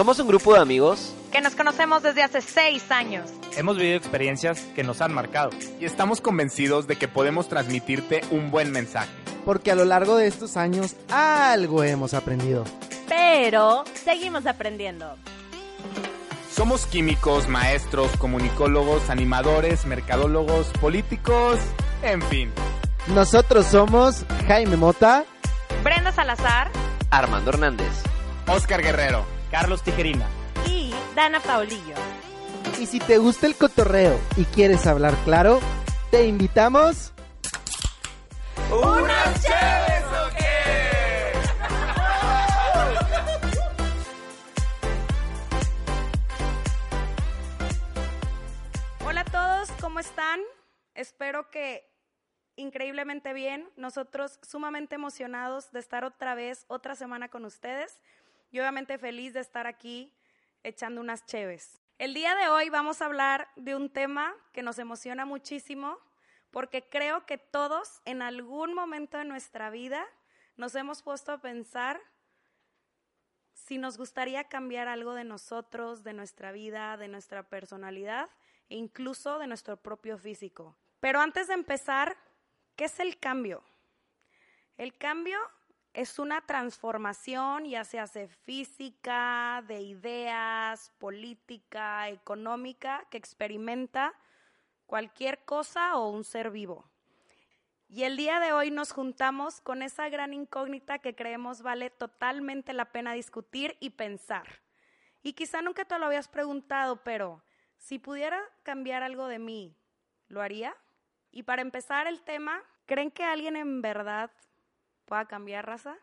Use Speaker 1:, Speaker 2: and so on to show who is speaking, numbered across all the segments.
Speaker 1: Somos un grupo de amigos
Speaker 2: que nos conocemos desde hace seis años.
Speaker 3: Hemos vivido experiencias que nos han marcado.
Speaker 4: Y estamos convencidos de que podemos transmitirte un buen mensaje.
Speaker 5: Porque a lo largo de estos años algo hemos aprendido.
Speaker 6: Pero seguimos aprendiendo.
Speaker 4: Somos químicos, maestros, comunicólogos, animadores, mercadólogos, políticos, en fin.
Speaker 5: Nosotros somos Jaime Mota,
Speaker 2: Brenda Salazar,
Speaker 1: Armando Hernández,
Speaker 4: Oscar Guerrero,
Speaker 3: Carlos Tijerina
Speaker 6: y Dana Paulillo.
Speaker 5: Y si te gusta el cotorreo y quieres hablar claro, te invitamos...
Speaker 4: ¡Unas chéves
Speaker 2: Espero que increíblemente bien. Nosotros sumamente emocionados de estar otra vez, otra semana con ustedes. Y obviamente feliz de estar aquí echando unas cheves. El día de hoy vamos a hablar de un tema que nos emociona muchísimo porque creo que todos en algún momento de nuestra vida nos hemos puesto a pensar si nos gustaría cambiar algo de nosotros, de nuestra vida, de nuestra personalidad e incluso de nuestro propio físico. Pero antes de empezar, ¿qué es el cambio? El cambio es una transformación, ya se hace física, de ideas, política, económica, que experimenta cualquier cosa o un ser vivo. Y el día de hoy nos juntamos con esa gran incógnita que creemos vale totalmente la pena discutir y pensar. Y quizá nunca te lo habías preguntado, pero si pudiera cambiar algo de mí, ¿lo haría? Y para empezar el tema, ¿creen que alguien en verdad pueda cambiar raza?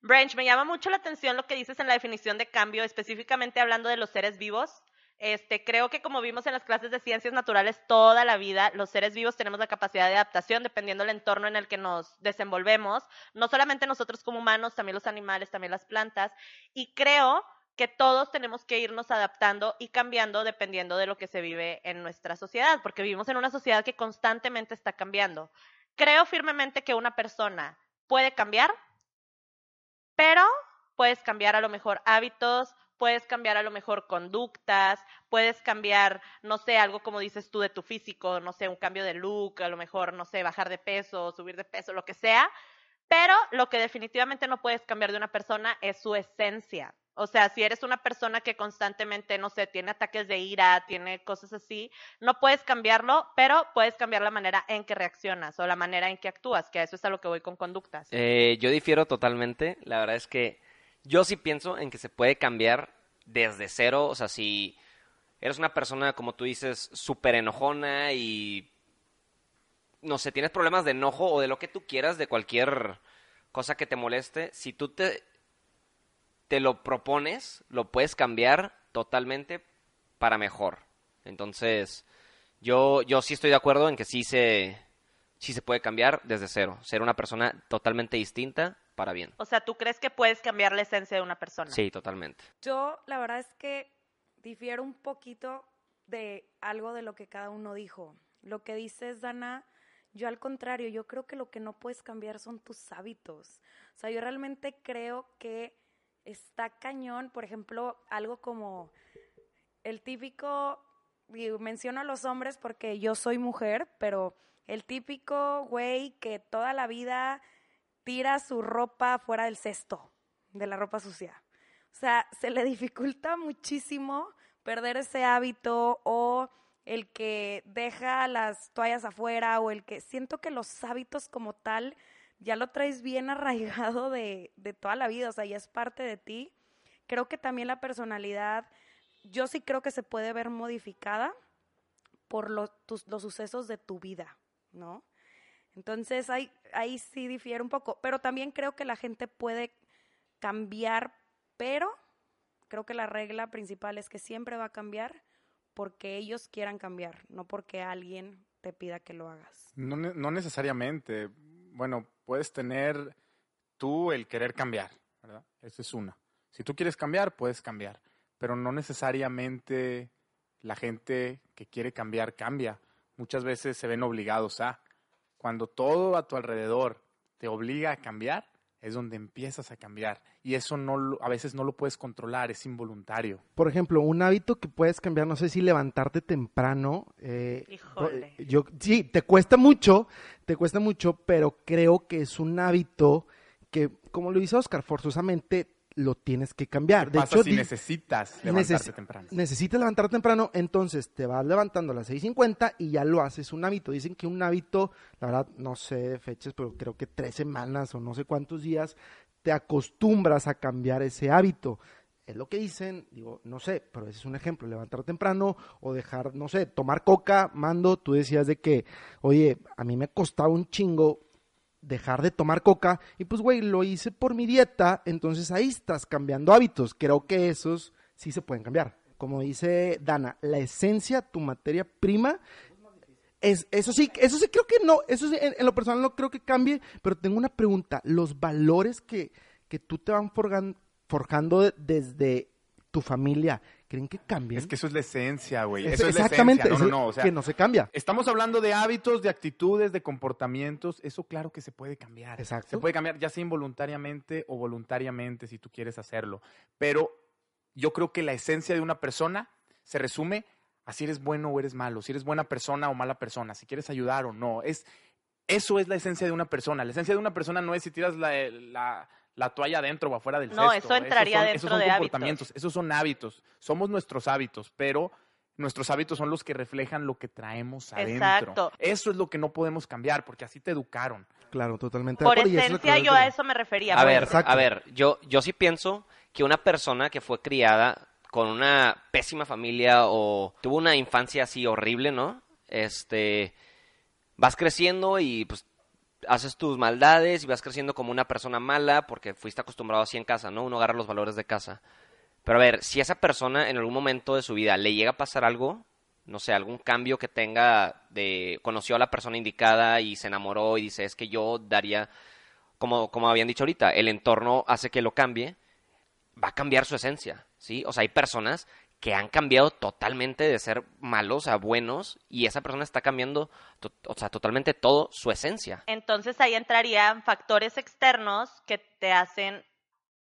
Speaker 6: Branch, me llama mucho la atención lo que dices en la definición de cambio, específicamente hablando de los seres vivos. Este, creo que como vimos en las clases de ciencias naturales toda la vida, los seres vivos tenemos la capacidad de adaptación dependiendo del entorno en el que nos desenvolvemos, no solamente nosotros como humanos, también los animales, también las plantas, y creo que todos tenemos que irnos adaptando y cambiando dependiendo de lo que se vive en nuestra sociedad, porque vivimos en una sociedad que constantemente está cambiando. Creo firmemente que una persona puede cambiar, pero puedes cambiar a lo mejor hábitos, puedes cambiar a lo mejor conductas, puedes cambiar, no sé, algo como dices tú de tu físico, no sé, un cambio de look, a lo mejor, no sé, bajar de peso, subir de peso, lo que sea, pero lo que definitivamente no puedes cambiar de una persona es su esencia. O sea, si eres una persona que constantemente, no sé, tiene ataques de ira, tiene cosas así, no puedes cambiarlo, pero puedes cambiar la manera en que reaccionas o la manera en que actúas, que a eso es a lo que voy con conductas.
Speaker 1: Eh, yo difiero totalmente. La verdad es que yo sí pienso en que se puede cambiar desde cero. O sea, si eres una persona, como tú dices, súper enojona y, no sé, tienes problemas de enojo o de lo que tú quieras, de cualquier cosa que te moleste, si tú te te lo propones, lo puedes cambiar totalmente para mejor. Entonces, yo, yo sí estoy de acuerdo en que sí se, sí se puede cambiar desde cero. Ser una persona totalmente distinta para bien.
Speaker 6: O sea, ¿tú crees que puedes cambiar la esencia de una persona?
Speaker 1: Sí, totalmente.
Speaker 2: Yo, la verdad es que difiero un poquito de algo de lo que cada uno dijo. Lo que dices, Dana, yo al contrario, yo creo que lo que no puedes cambiar son tus hábitos. O sea, yo realmente creo que está cañón, por ejemplo, algo como el típico, y menciono a los hombres porque yo soy mujer, pero el típico güey que toda la vida tira su ropa fuera del cesto, de la ropa sucia. O sea, se le dificulta muchísimo perder ese hábito o el que deja las toallas afuera o el que siento que los hábitos como tal ya lo traes bien arraigado de, de toda la vida, o sea, ya es parte de ti. Creo que también la personalidad, yo sí creo que se puede ver modificada, por lo- los sucesos de tu vida, ¿no? Entonces ahí, ahí sí difiere un poco, pero también creo que la gente puede cambiar, pero creo que la regla principal es que siempre va a cambiar porque ellos quieran cambiar, no porque alguien te pida que lo hagas.
Speaker 4: No, no necesariamente. Bueno, puedes tener tú el querer cambiar, ¿verdad? Esa es una. Si tú quieres cambiar, puedes cambiar. Pero no necesariamente la gente que quiere cambiar cambia. Muchas veces se ven obligados a. Cuando todo a tu alrededor te obliga a cambiar, es donde empiezas a cambiar. Y eso no lo- a veces no lo puedes controlar, es involuntario.
Speaker 5: Por ejemplo, un hábito que puedes cambiar, no sé si levantarte temprano. eh,
Speaker 6: Híjole.
Speaker 5: eh, Yo, sí, te cuesta mucho, te cuesta mucho, pero creo que es un hábito que, como lo dice Oscar, forzosamente lo tienes que cambiar.
Speaker 4: ¿Qué
Speaker 5: De
Speaker 4: pasa
Speaker 5: hecho,
Speaker 4: si necesitas levantarte
Speaker 5: neces-
Speaker 4: temprano?
Speaker 5: necesitas levantarte temprano, entonces te vas levantando a las 6.50 y ya lo haces un hábito. Dicen que un hábito, la verdad no sé de fechas, pero creo que tres semanas o no sé cuántos días te acostumbras a cambiar ese hábito. Es lo que dicen, digo, no sé, pero ese es un ejemplo, levantar temprano o dejar, no sé, tomar coca, mando, tú decías de que, oye, a mí me costaba un chingo dejar de tomar coca y pues güey, lo hice por mi dieta, entonces ahí estás cambiando hábitos. Creo que esos sí se pueden cambiar. Como dice Dana, la esencia, tu materia prima, es, eso sí, eso sí creo que no, eso sí, en, lo personal no creo que cambie, pero tengo una pregunta, los valores que, que tú te van forgan- forjando de- desde tu familia, ¿creen que cambien?
Speaker 4: Es que eso es la esencia, güey.
Speaker 5: Es-
Speaker 4: Eso es la
Speaker 5: exactamente,
Speaker 4: esencia. No, no, no. O sea,
Speaker 5: que no se cambia.
Speaker 4: Estamos hablando de hábitos, de actitudes, de comportamientos. Eso claro que se puede cambiar.
Speaker 5: Exacto.
Speaker 4: Se puede cambiar ya sea involuntariamente o voluntariamente si tú quieres hacerlo. Pero yo creo que la esencia de una persona se resume a si eres bueno o eres malo, si eres buena persona o mala persona, si quieres ayudar o no. Es, eso es la esencia de una persona. La esencia de una persona no es si tiras la, la- la toalla adentro o afuera del
Speaker 6: No,
Speaker 4: cesto.
Speaker 6: eso entraría
Speaker 4: son-
Speaker 6: dentro
Speaker 4: esos son
Speaker 6: de hábitos.
Speaker 4: comportamientos, esos son hábitos. Somos nuestros hábitos, pero nuestros hábitos son los que reflejan lo que traemos adentro.
Speaker 6: Exacto.
Speaker 4: Eso es lo que no podemos cambiar, porque así te educaron.
Speaker 5: Claro, totalmente.
Speaker 6: Por
Speaker 5: es
Speaker 6: esencia yo a eso me refería.
Speaker 1: A ver,
Speaker 5: Exacto.
Speaker 1: a ver, yo, yo sí pienso que una persona que fue criada con una pésima familia o tuvo una infancia así horrible, ¿no? Este, vas creciendo y pues haces tus maldades y vas creciendo como una persona mala porque fuiste acostumbrado así en casa, ¿no? Uno agarra los valores de casa. Pero a ver, si esa persona en algún momento de su vida le llega a pasar algo, no sé, algún cambio que tenga de conoció a la persona indicada y se enamoró y dice, es que yo daría como, como habían dicho ahorita, el entorno hace que lo cambie, va a cambiar su esencia, ¿sí? O sea, hay personas que han cambiado totalmente de ser malos a buenos y esa persona está cambiando, to- o sea, totalmente todo su esencia.
Speaker 6: Entonces ahí entrarían factores externos que te hacen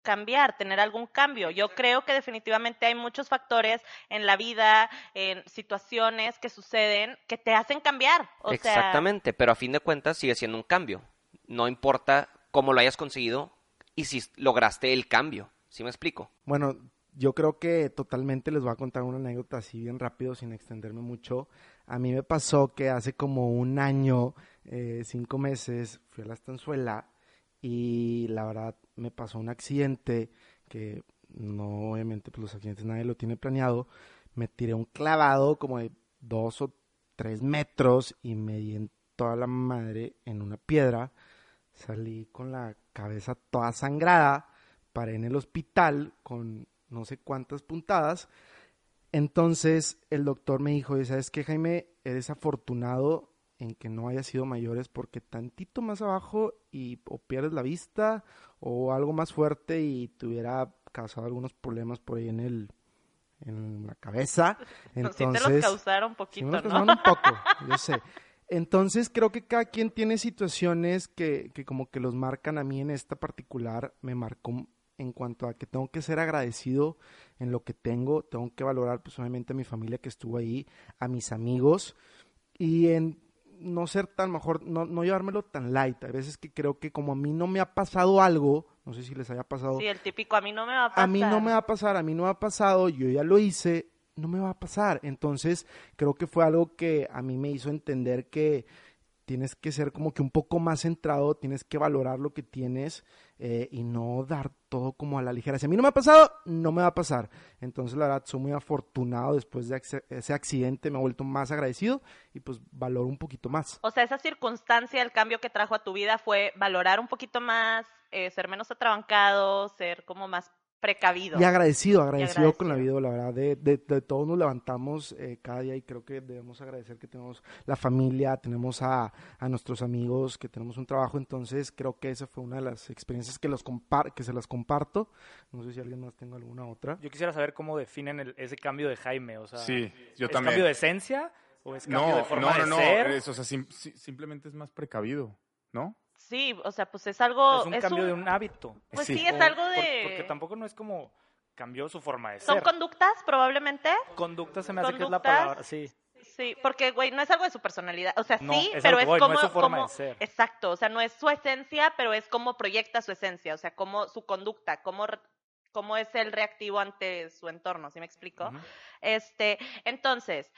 Speaker 6: cambiar, tener algún cambio. Yo creo que definitivamente hay muchos factores en la vida, en situaciones que suceden que te hacen cambiar. O sea,
Speaker 1: Exactamente, pero a fin de cuentas sigue siendo un cambio. No importa cómo lo hayas conseguido y si lograste el cambio. ¿Sí me explico?
Speaker 5: Bueno, yo creo que totalmente les voy a contar una anécdota así bien rápido, sin extenderme mucho. A mí me pasó que hace como un año, eh, cinco meses, fui a la estanzuela y la verdad me pasó un accidente que no, obviamente, pues los accidentes nadie lo tiene planeado. Me tiré un clavado como de dos o tres metros y me di en toda la madre en una piedra. Salí con la cabeza toda sangrada, paré en el hospital con no sé cuántas puntadas. Entonces el doctor me dijo, ¿sabes qué, Jaime? Eres afortunado en que no haya sido mayores porque tantito más abajo y o pierdes la vista o algo más fuerte y te hubiera causado algunos problemas por ahí en el en la cabeza.
Speaker 6: sí
Speaker 5: Entonces,
Speaker 6: te los causaron un
Speaker 5: Sí,
Speaker 6: poquito,
Speaker 5: me
Speaker 6: ¿no?
Speaker 5: los causaron un poco, yo sé. Entonces creo que cada quien tiene situaciones que, que como que los marcan a mí en esta particular, me marcó en cuanto a que tengo que ser agradecido en lo que tengo, tengo que valorar pues obviamente a mi familia que estuvo ahí, a mis amigos y en no ser tan mejor, no, no llevármelo tan light. Hay veces que creo que como a mí no me ha pasado algo, no sé si les haya pasado,
Speaker 6: Sí, el típico, a mí no me va a pasar.
Speaker 5: a mí no me va a pasar, a mí no me ha pasado, yo ya lo hice, no me va a pasar. Entonces, creo que fue algo que a mí me hizo entender que tienes que ser como que un poco más centrado, tienes que valorar lo que tienes eh, y no dar todo como a la ligera. Si a mí no me ha pasado, no me va a pasar. Entonces, la verdad, soy muy afortunado después de ese accidente, me he vuelto más agradecido y pues valoro un poquito más.
Speaker 6: O sea, esa circunstancia, el cambio que trajo a tu vida fue valorar un poquito más, eh, ser menos atrabancado, ser como más precavido.
Speaker 5: Y agradecido, agradecido, con la
Speaker 6: agradecido.
Speaker 5: vida, la verdad, de, de, de todos nos levantamos eh, cada día y creo que debemos agradecer que tenemos la familia, tenemos a, a nuestros amigos, que tenemos un trabajo, entonces creo que esa fue una de las experiencias que, los compar que se las comparto, no sé si alguien más tenga alguna otra.
Speaker 3: Yo quisiera saber cómo definen el- ese cambio de Jaime. O sea,
Speaker 4: Sí, yo
Speaker 3: ¿es
Speaker 4: también.
Speaker 3: cambio de esencia o es cambio
Speaker 4: No,
Speaker 3: de forma
Speaker 4: no, no,
Speaker 3: de
Speaker 4: no.
Speaker 3: ser?
Speaker 4: es- o sea, sim- si- simplemente es más precavido, ¿no?
Speaker 6: Sí, o sea, pues es algo...
Speaker 3: es un cambio de un hábito.
Speaker 6: Pues
Speaker 4: Sí.
Speaker 6: sí, es
Speaker 3: O-
Speaker 6: algo
Speaker 3: por-
Speaker 6: de...
Speaker 3: Porque tampoco no es como cambió su forma de
Speaker 6: ¿Son
Speaker 3: ser.
Speaker 6: conductas, probablemente?
Speaker 3: Conducta se me hace que es la
Speaker 6: ¿Conductas?
Speaker 3: palabra, sí.
Speaker 6: Sí, porque, güey, no es algo de su personalidad. O sea,
Speaker 3: No,
Speaker 6: sí,
Speaker 3: es
Speaker 6: pero es
Speaker 3: voy, no
Speaker 6: como...
Speaker 3: es su forma
Speaker 6: como-
Speaker 3: de ser.
Speaker 6: Exacto, o sea, no es su esencia, pero es como proyecta su esencia, o sea, como su conducta, cómo, cómo es el reactivo ante su entorno, ¿sí me explico? Este, entonces,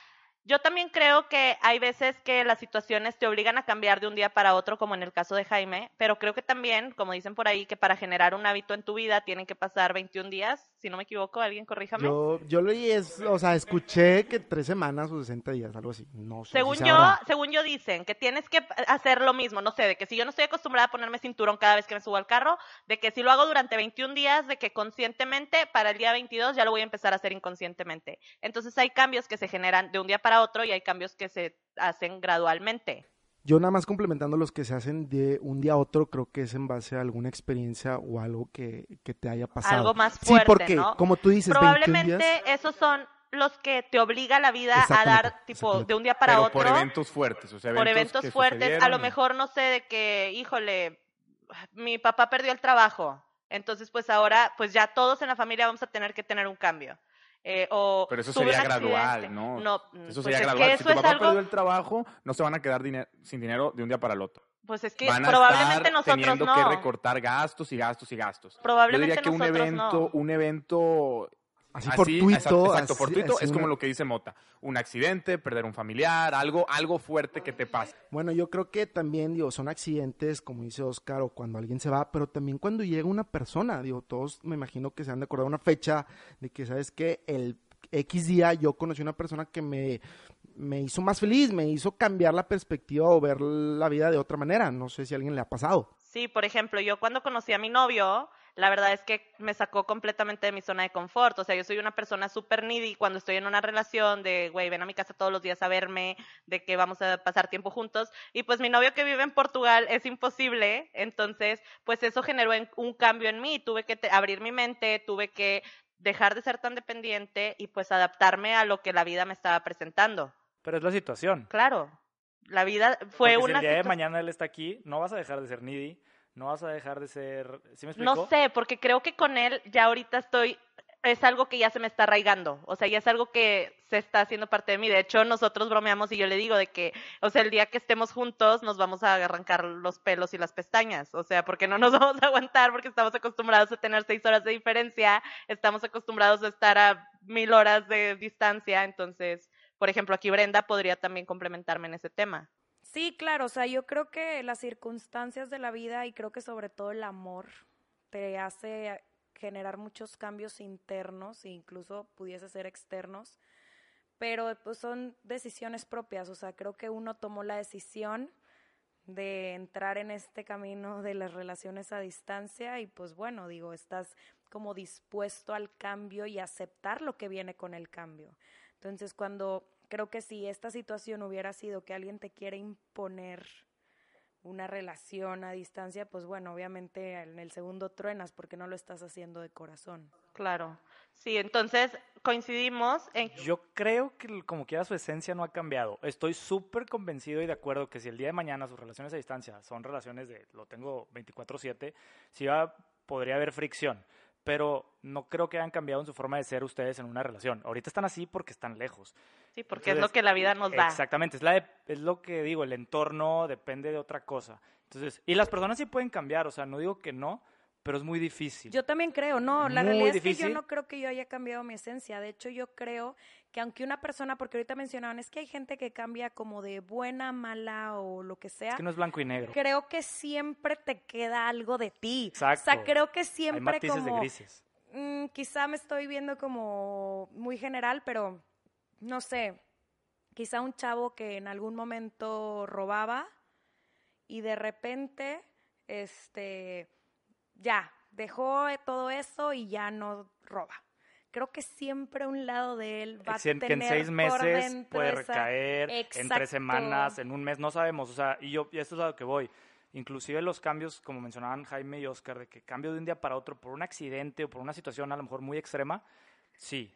Speaker 6: yo también creo que hay veces que las situaciones te obligan a cambiar de un día para otro, como en el caso de Jaime, pero creo que también, como dicen por ahí, que para generar un hábito en tu vida tienen que pasar 21 días, si no me equivoco, alguien corríjame.
Speaker 5: Yo, yo leí, es, o sea, escuché que tres semanas o 60 días, algo así, no sé. si
Speaker 6: Según
Speaker 5: sea
Speaker 6: yo, según yo dicen que tienes que hacer lo mismo, no sé, de que si yo no estoy acostumbrada a ponerme cinturón cada vez que me subo al carro, de que si lo hago durante 21 días, de que conscientemente para el día 22 ya lo voy a empezar a hacer inconscientemente. Entonces hay cambios que se generan de un día para otro y hay cambios que se hacen gradualmente.
Speaker 5: Yo nada más complementando los que se hacen de un día a otro, creo que es en base a alguna experiencia o algo que, que te haya pasado.
Speaker 6: Algo más
Speaker 5: Sí,
Speaker 6: fuerte,
Speaker 5: porque,
Speaker 6: ¿no?
Speaker 5: como tú dices, 21
Speaker 6: Probablemente
Speaker 5: días,
Speaker 6: esos son los que te obliga la vida a dar tipo de un día para
Speaker 4: Pero
Speaker 6: otro.
Speaker 4: por eventos fuertes, o sea,
Speaker 6: por
Speaker 4: eventos,
Speaker 6: eventos
Speaker 4: que
Speaker 6: fuertes. A lo mejor no sé de que, híjole, mi papá perdió el trabajo. Entonces, pues ahora, pues ya todos en la familia vamos a tener que tener un cambio. Eh, o
Speaker 4: Pero eso sería gradual, ¿no?
Speaker 6: No,
Speaker 4: Eso
Speaker 6: pues
Speaker 4: sería gradual. Si
Speaker 6: eso
Speaker 4: tu
Speaker 6: es
Speaker 4: papá
Speaker 6: algo,
Speaker 4: perdió el trabajo, no se van a quedar dine- sin dinero de un día para el otro.
Speaker 6: pues es que
Speaker 4: Van a
Speaker 6: probablemente
Speaker 4: estar
Speaker 6: nosotros
Speaker 4: teniendo
Speaker 6: no.
Speaker 4: que recortar gastos y gastos y gastos.
Speaker 6: Probablemente
Speaker 4: Yo diría que un evento,
Speaker 6: no.
Speaker 4: un evento
Speaker 5: así fortuito.
Speaker 4: exacto, exacto,
Speaker 5: así-
Speaker 4: fortuito
Speaker 5: así
Speaker 4: es como lo que dice Mota, un accidente, perder un familiar, algo, algo fuerte que te pase.
Speaker 5: Bueno, yo creo que también, digo, son accidentes, como dice Oscar, o cuando alguien se va, pero también cuando llega una persona, digo, todos me imagino que se han de acordar una fecha de que, ¿sabes qué? El X día yo conocí una persona que me, me hizo más feliz, me hizo cambiar la perspectiva o ver la vida de otra manera. No sé si a alguien le ha pasado.
Speaker 6: Sí, por ejemplo, yo cuando conocí a mi novio, la verdad es que me sacó completamente de mi zona de confort. O sea, yo soy una persona súper needy cuando estoy en una relación de, güey, ven a mi casa todos los días a verme, de que vamos a pasar tiempo juntos. Y pues mi novio que vive en Portugal es imposible. Entonces, pues eso generó en- un cambio en mí. Tuve que abrir mi mente, tuve que dejar de ser tan dependiente y pues adaptarme a lo que la vida me estaba presentando.
Speaker 3: Pero es la situación.
Speaker 6: Claro, la vida fue
Speaker 3: Porque si
Speaker 6: una
Speaker 3: el día de mañana él está aquí, no vas a dejar de ser needy, no vas a dejar de ser... ¿Sí me explico?
Speaker 6: No sé, porque creo que con él ya ahorita estoy, es algo que ya se me está arraigando, o sea, ya es algo que se está haciendo parte de mí. De hecho, nosotros bromeamos y yo le digo de que, o sea, el día que estemos juntos nos vamos a arrancar los pelos y las pestañas, o sea, porque no nos vamos a aguantar porque estamos acostumbrados a tener seis horas de diferencia, estamos acostumbrados a estar a mil horas de distancia, entonces, por ejemplo, aquí Brenda podría también complementarme en ese tema.
Speaker 2: Sí, claro, o sea, yo creo que las circunstancias de la vida y creo que sobre todo el amor te hace generar muchos cambios internos e incluso pudiese ser externos, pero pues son decisiones propias, o sea, creo que uno tomó la decisión de entrar en este camino de las relaciones a distancia y pues bueno, digo, estás como dispuesto al cambio y aceptar lo que viene con el cambio. Entonces, cuando creo que si esta situación hubiera sido que alguien te quiere imponer una relación a distancia, pues bueno, obviamente en el segundo truenas porque no lo estás haciendo de corazón.
Speaker 6: Claro. Sí, entonces coincidimos en
Speaker 3: Yo creo que como quiera su esencia no ha cambiado. Estoy súper convencido y de acuerdo que si el día de mañana sus relaciones a distancia son relaciones de, lo tengo 24/7, sí va, podría haber fricción. Pero no creo que hayan cambiado en su forma de ser ustedes en una relación. Ahorita están así porque están lejos.
Speaker 6: Sí, porque es lo que la vida nos da.
Speaker 3: Exactamente, es, la de- es lo que digo, el entorno depende de otra cosa. Entonces, y las personas sí pueden cambiar, o sea, no digo que no, pero es muy difícil.
Speaker 2: Yo también creo, no, la
Speaker 3: Muy
Speaker 2: realidad es que
Speaker 3: difícil.
Speaker 2: yo no creo que yo haya cambiado mi esencia. De hecho, yo creo que aunque una persona, porque ahorita mencionaban, es que hay gente que cambia como de buena, mala o lo que sea.
Speaker 3: es que no es blanco y negro.
Speaker 2: Creo que siempre te queda algo de ti.
Speaker 3: Exacto.
Speaker 2: O sea, creo que
Speaker 3: Hay
Speaker 2: siempre
Speaker 3: matices
Speaker 2: como
Speaker 3: de grises.
Speaker 2: mm, quizá me estoy viendo como muy general, pero no sé, quizá un chavo que en algún momento robaba y de repente, este, ya, dejó todo eso y ya no roba. Creo que siempre un lado de él va a
Speaker 3: Si en- que en
Speaker 2: tener
Speaker 3: seis meses puede
Speaker 2: esa-
Speaker 3: recaer, en tres semanas, en un mes, no sabemos. O sea, y yo, y esto es a lo que voy. Inclusive los cambios, como mencionaban Jaime y Oscar, de que cambio de un día para otro por un accidente o por una situación a lo mejor muy extrema, sí.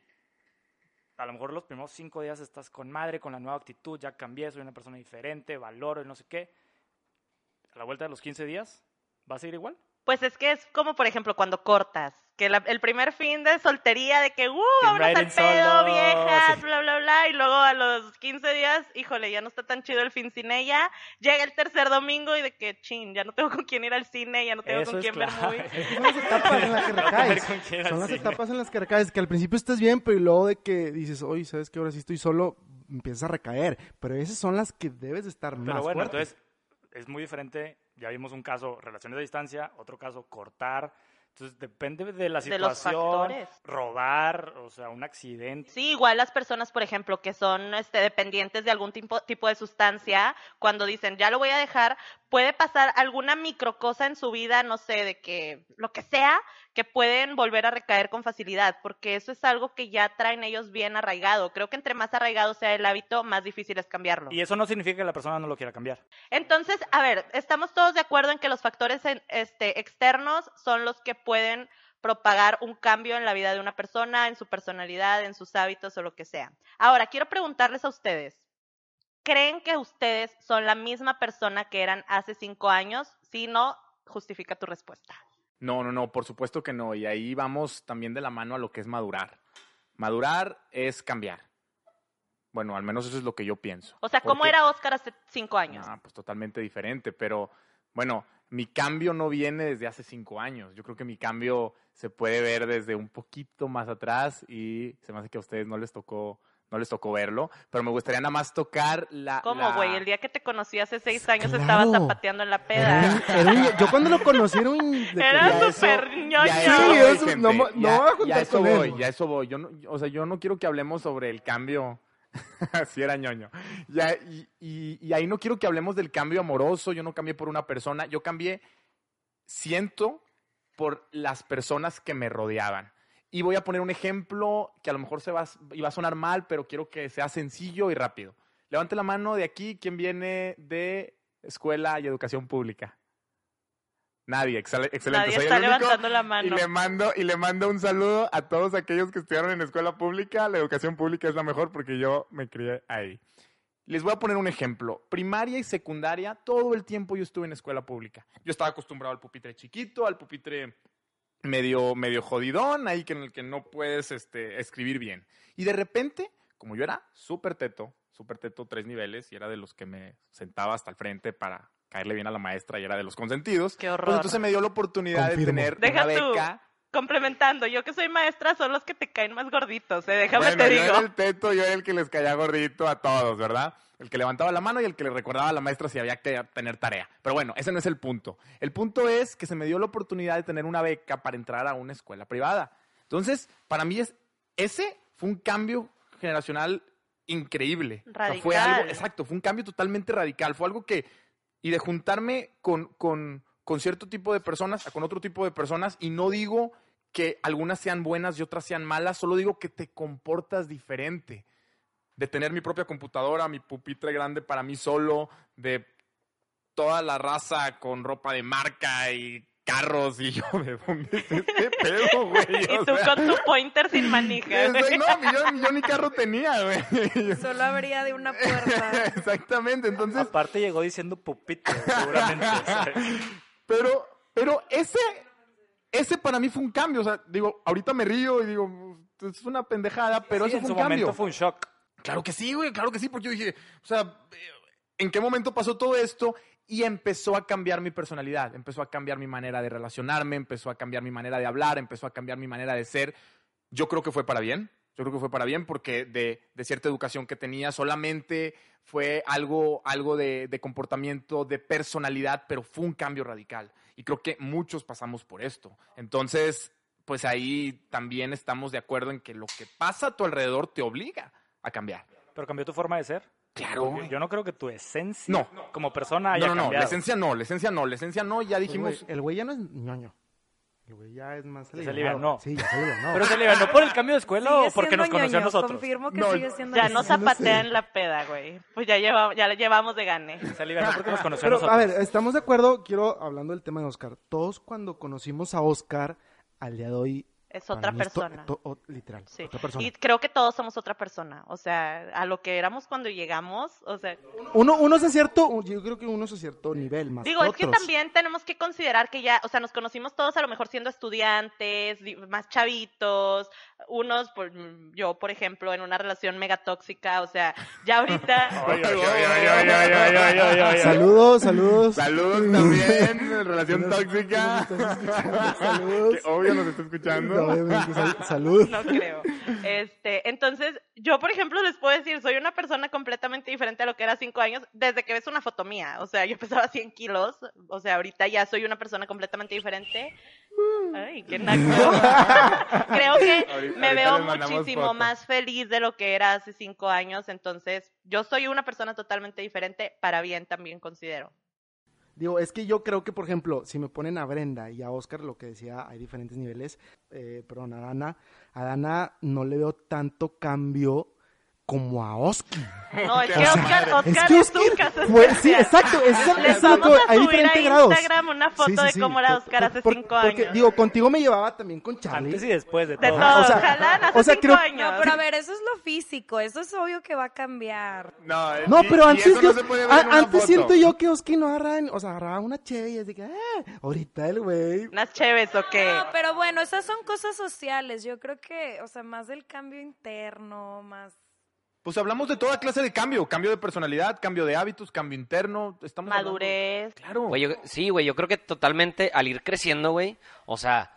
Speaker 3: A lo mejor los primeros cinco días estás con madre, con la nueva actitud, ya cambié, soy una persona diferente, valoro y no sé qué. A la vuelta de los 15 días, ¿va a seguir igual?
Speaker 6: Pues es que es como, por ejemplo, cuando cortas, que la- el primer fin de soltería de que, uh, vámonos al
Speaker 3: riding
Speaker 6: pedo,
Speaker 3: solo,
Speaker 6: viejas,
Speaker 3: sí.
Speaker 6: bla, bla, bla, y luego a los 15 días, híjole, ya no está tan chido el fin sin ella, llega el tercer domingo y de que, chin, ya no tengo con quién ir al cine, ya no tengo
Speaker 3: Eso
Speaker 6: con quién ver
Speaker 3: clave.
Speaker 6: movies.
Speaker 5: Son las etapas en las que recaes.
Speaker 3: al
Speaker 5: Son las
Speaker 3: cine.
Speaker 5: etapas en las que recaes, que al principio estás bien, pero luego de que dices, oye, ¿sabes qué? Ahora sí estoy solo, empiezas a recaer. Pero esas son las que debes de estar
Speaker 3: Pero
Speaker 5: más
Speaker 3: bueno,
Speaker 5: fuerte.
Speaker 3: entonces es muy diferente. Ya vimos un caso, relaciones a distancia, otro caso, cortar. Entonces depende de la
Speaker 6: De los
Speaker 3: situación, robar, o sea, un accidente.
Speaker 6: Sí, igual las personas, por ejemplo, que son este, dependientes de algún tipo, tipo de sustancia, cuando dicen, ya lo voy a dejar, puede pasar alguna micro cosa en su vida, no sé, de que lo que sea, que pueden volver a recaer con facilidad, porque eso es algo que ya traen ellos bien arraigado. Creo que entre más arraigado sea el hábito, más difícil es cambiarlo.
Speaker 3: Y eso no significa que la persona no lo quiera cambiar.
Speaker 6: Entonces, a ver, estamos todos de acuerdo en que los factores en- este, externos son los que pueden propagar un cambio en la vida de una persona, en su personalidad, en sus hábitos o lo que sea. Ahora, quiero preguntarles a ustedes, ¿creen que ustedes son la misma persona que eran hace cinco años? Si no, justifica tu respuesta.
Speaker 4: No, no, no, por supuesto que no. Y ahí vamos también de la mano a lo que es madurar. Madurar es cambiar. Bueno, al menos eso es lo que yo pienso.
Speaker 6: O sea, ¿cómo
Speaker 4: Porque-
Speaker 6: era Oscar hace cinco años?
Speaker 4: Ah, pues totalmente diferente, pero bueno, mi cambio no viene desde hace cinco años. Yo creo que mi cambio se puede ver desde un poquito más atrás y se me hace que a ustedes no les tocó, no les tocó verlo, pero me gustaría nada más tocar la.
Speaker 6: ¿Cómo,
Speaker 4: la-
Speaker 6: güey? El día que te conocí hace seis años
Speaker 5: Claro.
Speaker 6: estaba zapateando en la peda.
Speaker 5: un- era un- yo cuando lo conocí era un...
Speaker 6: Era
Speaker 5: ya-
Speaker 4: Ya
Speaker 6: súper
Speaker 4: eso-
Speaker 6: ñoño.
Speaker 4: ya
Speaker 6: Sí,
Speaker 4: eso gente.
Speaker 5: no mo- no
Speaker 4: Ya-
Speaker 5: voy a juntar
Speaker 4: ya eso
Speaker 5: con él.
Speaker 4: voy, ya eso voy. Yo no, o sea, yo no quiero que hablemos sobre el cambio. Así era ñoño. Ya, y, y- y ahí no quiero que hablemos del cambio amoroso. Yo no cambié por una persona. Yo cambié, siento, por las personas que me rodeaban. Y voy a poner un ejemplo que a lo mejor se va, a- y va a sonar mal, pero quiero que sea sencillo y rápido. Levante la mano de aquí, ¿quién viene de escuela y educación pública? Nadie, excel- excelente.
Speaker 6: Nadie
Speaker 4: soy
Speaker 6: está
Speaker 4: el único.
Speaker 6: levantando la
Speaker 4: Y
Speaker 6: mano.
Speaker 4: le mando y le mando un saludo a todos aquellos que estudiaron en escuela pública. La educación pública es la mejor porque yo me crié ahí. Les voy a poner un ejemplo. Primaria y secundaria, todo el tiempo yo estuve en escuela pública. Yo estaba acostumbrado al pupitre chiquito, al pupitre medio, medio jodidón, ahí que en el que no puedes este, escribir bien. Y de repente, como yo era súper teto, súper teto tres niveles, y era de los que me sentaba hasta el frente para caerle bien a la maestra y era de los consentidos,
Speaker 6: Qué horror.
Speaker 4: pues entonces me dio la oportunidad
Speaker 5: Confirmo.
Speaker 4: de tener
Speaker 6: Deja
Speaker 4: una
Speaker 6: tú. Complementando, yo que soy maestra son los que te caen más gorditos, ¿eh? déjame
Speaker 4: Bueno,
Speaker 6: te
Speaker 4: yo
Speaker 6: digo.
Speaker 4: era el teto, yo era el que les caía gordito a todos, ¿verdad? El que levantaba la mano y el que le recordaba a la maestra si había que tener tarea. Pero bueno, ese no es el punto. El punto es que se me dio la oportunidad de tener una beca para entrar a una escuela privada. Entonces, para mí es, ese fue un cambio generacional increíble. O sea, fue
Speaker 6: Radical.
Speaker 4: algo, exacto, fue un cambio totalmente radical. Fue algo que, y de juntarme con, con, con cierto tipo de personas a con otro tipo de personas, y no digo que algunas sean buenas y otras sean malas, solo digo que te comportas diferente. De tener mi propia computadora, mi pupitre grande para mí solo, de toda la raza con ropa de marca y carros, y yo, ¿de dónde es este pedo, güey?
Speaker 6: Y tú
Speaker 4: sea,
Speaker 6: con tu pointer sin manija.
Speaker 4: no, yo, yo ni carro tenía, güey.
Speaker 2: Solo habría de una puerta.
Speaker 4: Exactamente, entonces,
Speaker 3: Aparte llegó diciendo pupitre, seguramente.
Speaker 4: Pero, pero ese, ese para mí fue un cambio, o sea, digo, ahorita me río y digo, es una pendejada, pero
Speaker 3: Sí,
Speaker 4: eso
Speaker 3: en
Speaker 4: fue
Speaker 3: su
Speaker 4: un cambio.
Speaker 3: momento fue un shock.
Speaker 4: Claro que sí, güey, claro que sí, porque yo dije, o sea, ¿en qué momento pasó todo esto? y empezó a cambiar mi personalidad, empezó a cambiar mi manera de relacionarme, empezó a cambiar mi manera de hablar, empezó a cambiar mi manera de ser. Yo creo que fue para bien, yo creo que fue para bien porque de, de cierta educación que tenía solamente fue algo, algo de, de comportamiento, de personalidad, pero fue un cambio radical. Y creo que muchos pasamos por esto. Entonces, pues ahí también estamos de acuerdo en que lo que pasa a tu alrededor te obliga a cambiar.
Speaker 3: ¿Pero cambió tu forma de ser?
Speaker 4: Claro.
Speaker 3: Yo no creo que tu esencia
Speaker 4: No.
Speaker 3: como persona haya
Speaker 4: No, no, no, la esencia no, la esencia no, la esencia no, ya
Speaker 5: El
Speaker 4: dijimos.
Speaker 5: güey- El güey ya no es ñoño. El güey ya es más
Speaker 3: se alivianó.
Speaker 5: Sí, ya se alivianó.
Speaker 3: ¿Pero se le ganó por el cambio de escuela
Speaker 2: Sigue
Speaker 3: o porque nos conoció a
Speaker 2: ñoño,
Speaker 3: nosotros?
Speaker 2: Confirmo que
Speaker 4: No,
Speaker 2: sigue siendo
Speaker 6: Ya
Speaker 2: ñoño.
Speaker 6: nos zapatea en la peda, güey. Pues ya, lleva, ya le llevamos de gane.
Speaker 3: Se le ganó porque nos conoció
Speaker 5: Pero,
Speaker 3: a nosotros.
Speaker 5: a ver, estamos de acuerdo, quiero, hablando del tema de Oscar, todos cuando conocimos a Oscar, al día de hoy...
Speaker 6: Es otra persona.
Speaker 5: Literal.
Speaker 6: Sí.
Speaker 5: Otra persona.
Speaker 6: Y creo que todos somos otra persona. O sea, a lo que éramos cuando llegamos. O sea.
Speaker 5: Uno, uno es a cierto, yo creo que uno es a cierto nivel más.
Speaker 6: Digo, que es que también tenemos que considerar que ya, o sea, nos conocimos todos a lo mejor siendo estudiantes, más chavitos, unos, por, yo, por ejemplo, en una relación mega tóxica. O sea, ya ahorita.
Speaker 5: Saludos, saludos.
Speaker 4: Saludos también, relación tóxica. que obvio nos está escuchando.
Speaker 5: Obviamente, sal- salud.
Speaker 6: No creo. Este, entonces, yo, por ejemplo, les puedo decir, soy una persona completamente diferente a lo que era cinco años desde que ves una foto mía. O sea, yo pesaba 100 kilos, o sea, ahorita ya soy una persona completamente diferente. Ay, qué naco. Creo que
Speaker 4: Ahorita-
Speaker 6: me
Speaker 4: ahorita
Speaker 6: veo muchísimo
Speaker 4: foto.
Speaker 6: más feliz de lo que era hace cinco años, entonces yo soy una persona totalmente diferente, para bien también considero.
Speaker 5: Digo, es que yo creo que, por ejemplo, si me ponen a Brenda y a Oscar, lo que decía, hay diferentes niveles. Eh, perdón, a Dana. A Dana no le veo tanto cambio como a Oscar.
Speaker 6: No, es que Oscar. Oscar
Speaker 5: Es que
Speaker 6: es, un
Speaker 5: Oscar
Speaker 6: caso
Speaker 5: fue- sí, exacto, eso-
Speaker 6: Les vamos a
Speaker 5: hay
Speaker 6: subir
Speaker 5: diferentes
Speaker 6: a
Speaker 5: grados.
Speaker 6: Instagram una foto
Speaker 5: Sí, sí,
Speaker 6: de
Speaker 5: sí,
Speaker 6: cómo era Oscar
Speaker 5: por-
Speaker 6: hace
Speaker 5: por-
Speaker 6: cinco
Speaker 5: porque,
Speaker 6: años.
Speaker 5: digo, contigo me llevaba también con Charlie.
Speaker 3: Antes y después de
Speaker 6: de
Speaker 3: todo.
Speaker 6: todo,
Speaker 5: O sea,
Speaker 6: ojalá hace
Speaker 5: o sea,
Speaker 6: cinco
Speaker 5: creo-
Speaker 6: años.
Speaker 2: No, pero a ver, eso es lo físico, eso es obvio que va a cambiar.
Speaker 4: No, eh,
Speaker 5: No, pero
Speaker 4: y
Speaker 5: antes yo,
Speaker 4: no
Speaker 5: a- antes siento yo que Oscar no agarraba, o sea, agarraba una chévere y así que, ah, ahorita el güey.
Speaker 6: Unas cheves o qué.
Speaker 2: No, pero bueno, esas son cosas sociales. Yo creo que, o sea, más del cambio interno, más.
Speaker 4: Pues hablamos de toda clase de cambio, cambio de personalidad, cambio de hábitos, cambio interno, estamos hablando-
Speaker 6: Madurez.
Speaker 4: Claro.
Speaker 1: Güey, yo- sí, güey, yo creo que totalmente al ir creciendo, güey, o sea,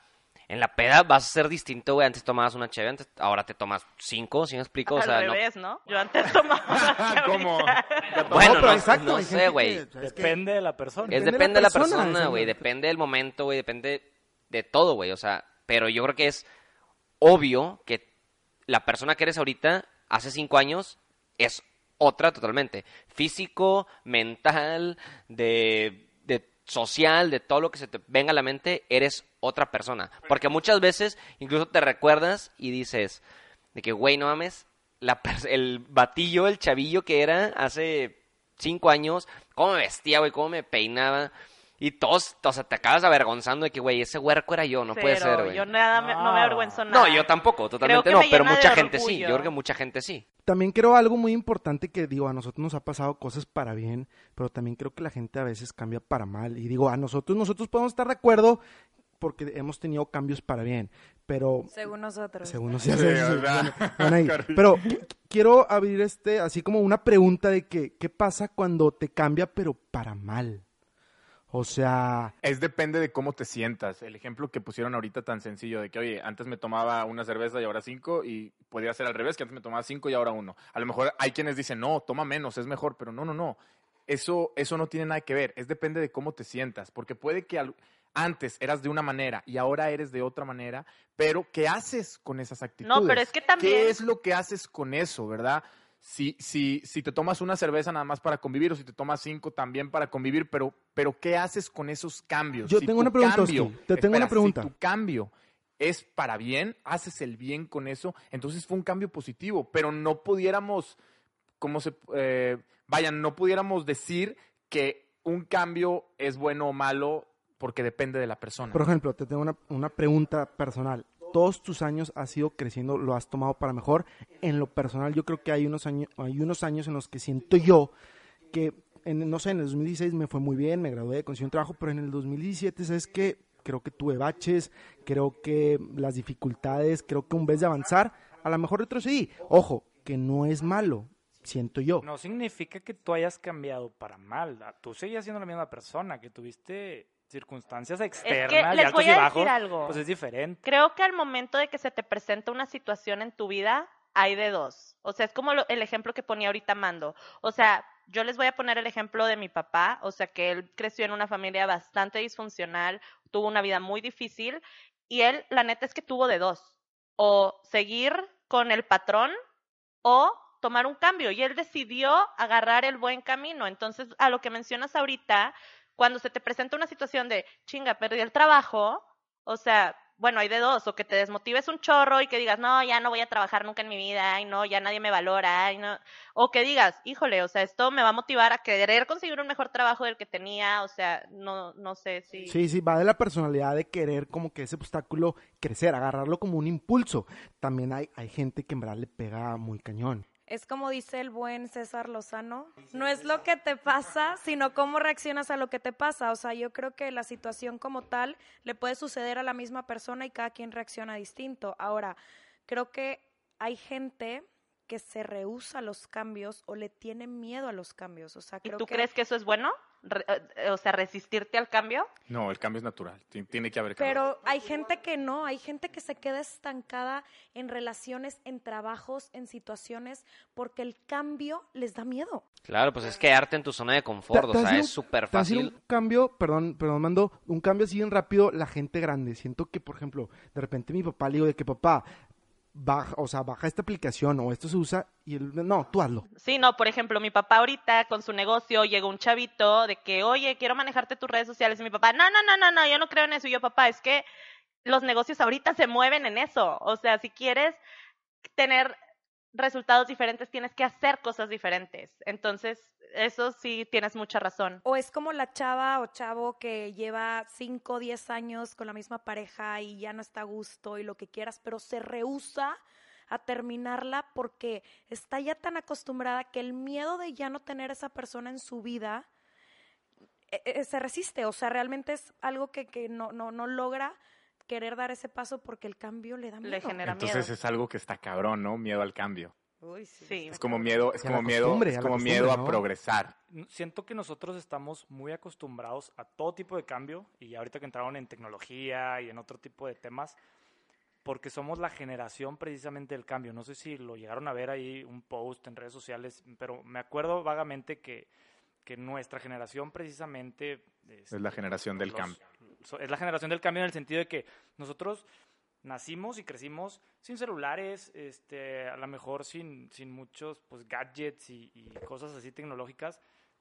Speaker 1: en la peda vas a ser distinto, güey. Antes tomabas una chévere, antes, ahora te tomas cinco, ¿sí me explico? O
Speaker 6: Al
Speaker 1: sea, no-
Speaker 6: revés, ¿no? Yo antes tomaba
Speaker 4: ¿Cómo?
Speaker 1: Bueno,
Speaker 5: pero
Speaker 1: no,
Speaker 5: exacto,
Speaker 1: no sé, güey.
Speaker 3: Depende de la persona.
Speaker 1: Es
Speaker 5: Depende de la persona,
Speaker 1: güey. Depende del momento, güey. Depende de todo, güey. O sea, pero yo creo que es obvio que la persona que eres ahorita, hace cinco años, es otra totalmente. Físico, mental, de, de social, de todo lo que se te venga a la mente, eres otra persona. Porque muchas veces incluso te recuerdas y dices de que, güey, no mames, la el batillo, el chavillo que era hace cinco años, cómo me vestía, güey, cómo me peinaba. Y todos, o sea, te acabas avergonzando de que, güey, ese huerco era yo, no puede ser, güey.
Speaker 6: Yo nada, me- no me avergüenzo nada.
Speaker 1: No, yo tampoco, totalmente no, pero mucha gente sí, yo creo que mucha gente sí.
Speaker 5: También creo algo muy importante que digo, a nosotros nos ha pasado cosas para bien, pero también creo que la gente a veces cambia para mal. Y digo, a nosotros, nosotros podemos estar de acuerdo porque hemos tenido cambios para bien, pero
Speaker 2: Según nosotros.
Speaker 5: según nos sí,
Speaker 4: Sí.
Speaker 5: Pero qu- quiero abrir este, así como una pregunta de que, ¿qué pasa cuando te cambia pero para mal? O sea,
Speaker 4: Es depende de cómo te sientas. El ejemplo que pusieron ahorita tan sencillo de que, oye, antes me tomaba una cerveza y ahora cinco, y podría ser al revés, que antes me tomaba cinco y ahora uno. A lo mejor hay quienes dicen, no, toma menos, es mejor, pero no, no, no. Eso, eso no tiene nada que ver. Es depende de cómo te sientas, porque puede que al- antes eras de una manera y ahora eres de otra manera, pero ¿qué haces con esas actitudes?
Speaker 6: No, pero es que también-
Speaker 4: ¿Qué es lo que haces con eso, verdad? Si, si, si te tomas una cerveza nada más para convivir o si te tomas cinco también para convivir, pero, pero ¿qué haces con esos cambios?
Speaker 5: Yo
Speaker 4: Si
Speaker 5: tengo una pregunta,
Speaker 4: cambio-.
Speaker 5: Te tengo una pregunta.
Speaker 4: Si tu cambio es para bien, haces el bien con eso, entonces fue un cambio positivo, pero no pudiéramos, ¿cómo se, eh, vayan, no pudiéramos decir que un cambio es bueno o malo porque depende de la persona.
Speaker 5: por ejemplo, te tengo una, una pregunta personal. Todos tus años has ido creciendo, lo has tomado para mejor. En lo personal, yo creo que hay unos años, hay unos años en los que siento yo que, en, no sé, en el 2016 me fue muy bien, me gradué, conseguí un trabajo, pero en el 2017, ¿sabes qué? Creo que tuve baches, creo que las dificultades, creo que en vez de avanzar, a lo mejor retrocedí. Ojo, que no es malo. siento yo.
Speaker 3: No significa que tú hayas cambiado para mal. Tú seguías siendo la misma persona, que tuviste circunstancias externas
Speaker 6: les voy a
Speaker 3: bajos,
Speaker 6: decir algo.
Speaker 3: pues es diferente.
Speaker 6: Creo que al momento de que se te presenta una situación en tu vida, hay de dos. O sea, es como lo- el ejemplo que ponía ahorita Mando. O sea, yo les voy a poner el ejemplo de mi papá. O sea, que él creció en una familia bastante disfuncional, tuvo una vida muy difícil y él, la neta es que tuvo de dos. O seguir con el patrón o tomar un cambio. Y él decidió agarrar el buen camino. Entonces, a lo que mencionas ahorita, cuando se te presenta una situación de, chinga, perdí el trabajo, o sea, bueno, hay de dos, o que te desmotives un chorro y que digas, no, ya no voy a trabajar nunca en mi vida, ay, no, ya nadie me valora, ay, no, o que digas, híjole, o sea, esto me va a motivar a querer conseguir un mejor trabajo del que tenía, o sea, no, no sé si...
Speaker 5: Sí, sí, va de la personalidad de querer como que ese obstáculo crecer, agarrarlo como un impulso. También hay, hay gente que en verdad le pega muy cañón.
Speaker 2: Es como dice el buen César Lozano, no es lo que te pasa, sino cómo reaccionas a lo que te pasa. O sea, yo creo que la situación como tal le puede suceder a la misma persona y cada quien reacciona distinto. Ahora, creo que hay gente que se rehúsa a los cambios o le tiene miedo a los cambios. O sea,
Speaker 6: ¿Y
Speaker 2: creo
Speaker 6: tú
Speaker 2: que
Speaker 6: crees que eso es bueno? Re- eh, o sea, resistirte al cambio.
Speaker 4: No, el cambio es natural. Ti- Tiene que haber cambio.
Speaker 2: Pero hay gente que no, hay gente que se queda estancada en relaciones, en trabajos, en situaciones, porque el cambio les da miedo.
Speaker 1: Claro, pues es quedarte en tu zona de confort, o sea, es súper fácil.
Speaker 5: un cambio, perdón, perdón, mando, un cambio así bien rápido la gente grande. Siento que, por ejemplo, de repente mi papá le digo de que papá, baja, o sea, baja esta aplicación o esto se usa y él, no, tú hazlo.
Speaker 6: Sí, no, por ejemplo, mi papá ahorita con su negocio llegó un chavito de que, oye, quiero manejarte tus redes sociales. Y mi papá, no, no, no, no, no, yo no creo en eso. Y yo, papá, es que los negocios ahorita se mueven en eso. O sea, si quieres tener resultados diferentes, tienes que hacer cosas diferentes. Entonces, eso sí tienes mucha razón.
Speaker 2: O es como la chava o chavo que lleva 5 o 10 años con la misma pareja y ya no está a gusto y lo que quieras, pero se rehúsa a terminarla porque está ya tan acostumbrada que el miedo de ya no tener esa persona en su vida eh, eh, se resiste. O sea, realmente es algo que, que no, no, no logra querer dar ese paso porque el cambio le da miedo.
Speaker 6: Le genera
Speaker 4: Entonces
Speaker 6: miedo.
Speaker 4: es algo que está cabrón, ¿no? Miedo al cambio.
Speaker 6: Sí.
Speaker 4: Es como miedo, es
Speaker 5: a
Speaker 4: como miedo, es
Speaker 5: a
Speaker 4: como
Speaker 5: costumbre,
Speaker 4: miedo a
Speaker 5: ¿no?
Speaker 4: progresar.
Speaker 3: Siento que nosotros estamos muy acostumbrados a todo tipo de cambio y ahorita que entraron en tecnología y en otro tipo de temas, porque somos la generación precisamente del cambio. No sé si lo llegaron a ver ahí un post en redes sociales, pero me acuerdo vagamente que, que nuestra generación precisamente...
Speaker 4: Es la generación del cambio.
Speaker 3: Es la generación del cambio en el sentido de que nosotros nacimos y crecimos sin celulares, este, a lo mejor sin, sin muchos pues, gadgets y, y cosas así tecnológicas,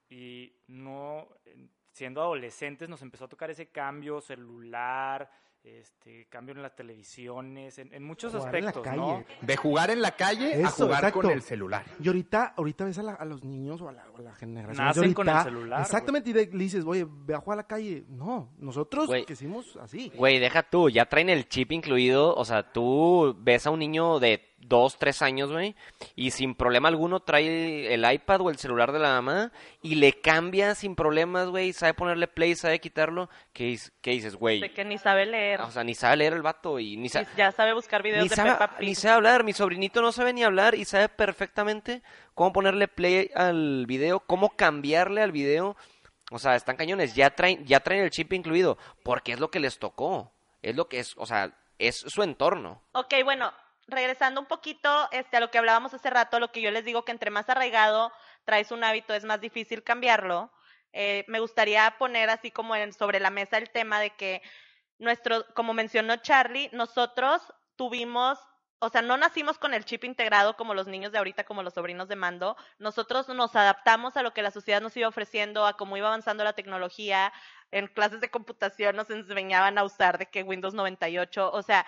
Speaker 3: y no, siendo adolescentes nos empezó a tocar ese cambio celular, este, cambio en las televisiones, en, en muchos
Speaker 5: Jugar en la
Speaker 3: aspectos.
Speaker 4: De jugar en la calle a jugar con el celular.
Speaker 5: Y ahorita, ahorita ves a, la- a los niños o a la, o a la generación
Speaker 3: con el celular,
Speaker 5: Exactamente, y de- le dices, oye, ve a jugar a la calle. No, nosotros
Speaker 1: Güey.
Speaker 5: que hicimos así.
Speaker 1: Güey, deja tú, ya traen el chip incluido, o sea, tú ves a un niño de dos, tres años, güey, y sin problema alguno trae el iPad o el celular de la mamá y le cambia sin problemas, güey, sabe ponerle play, sabe quitarlo, ¿qué, qué dices, güey?
Speaker 6: De que ni sabe leer.
Speaker 1: O sea, ni sabe leer el vato y ni sabe...
Speaker 6: Ya sabe buscar videos
Speaker 1: Ni
Speaker 6: de
Speaker 1: sabe,
Speaker 6: Peppa Pig.
Speaker 1: ni sabe hablar, mi sobrinito no sabe ni hablar y sabe perfectamente cómo ponerle play al video, cómo cambiarle al video. O sea, están cañones, ya traen, ya traen el chip incluido, porque es lo que les tocó, es lo que es, o sea, es su entorno.
Speaker 6: Ok, bueno, regresando un poquito este, a lo que hablábamos hace rato, lo que yo les digo que entre más arraigado traes un hábito es más difícil cambiarlo. Eh, me gustaría poner así como en, sobre la mesa el tema de que nuestro, como mencionó Charlie, nosotros tuvimos, o sea, no nacimos con el chip integrado como los niños de ahorita, como los sobrinos de mando. Nosotros nos adaptamos a lo que la sociedad nos iba ofreciendo, a cómo iba avanzando la tecnología. En clases de computación nos enseñaban a usar de que Windows 98, o sea,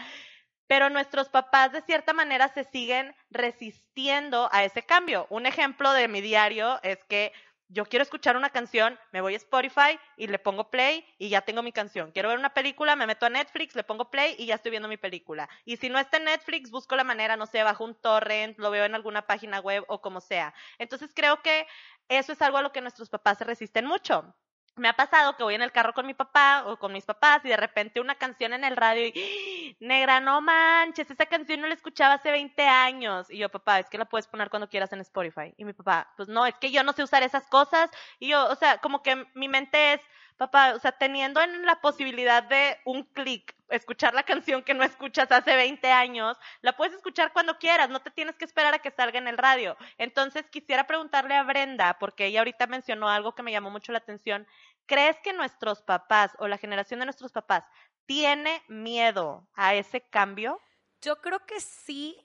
Speaker 6: pero nuestros papás de cierta manera se siguen resistiendo a ese cambio. Un ejemplo de mi diario es que yo quiero escuchar una canción, me voy a Spotify y le pongo play y ya tengo mi canción. Quiero ver una película, me meto a Netflix, le pongo play y ya estoy viendo mi película. Y si no está en Netflix, busco la manera, no sé, bajo un torrent, lo veo en alguna página web o como sea. Entonces creo que eso es algo a lo que nuestros papás se resisten mucho. Me ha pasado que voy en el carro con mi papá o con mis papás y de repente una canción en el radio y, negra, no manches, esa canción no la escuchaba hace 20 años. Y yo, papá, es que la puedes poner cuando quieras en Spotify. Y mi papá, pues no, es que yo no sé usar esas cosas. Y yo, o sea, como que mi mente es, papá, o sea, teniendo en la posibilidad de un clic escuchar la canción que no escuchas hace 20 años, la puedes escuchar cuando quieras, no te tienes que esperar a que salga en el radio. Entonces quisiera preguntarle a Brenda, porque ella ahorita mencionó algo que me llamó mucho la atención. ¿Crees que nuestros papás o la generación de nuestros papás tiene miedo a ese cambio?
Speaker 2: Yo creo que sí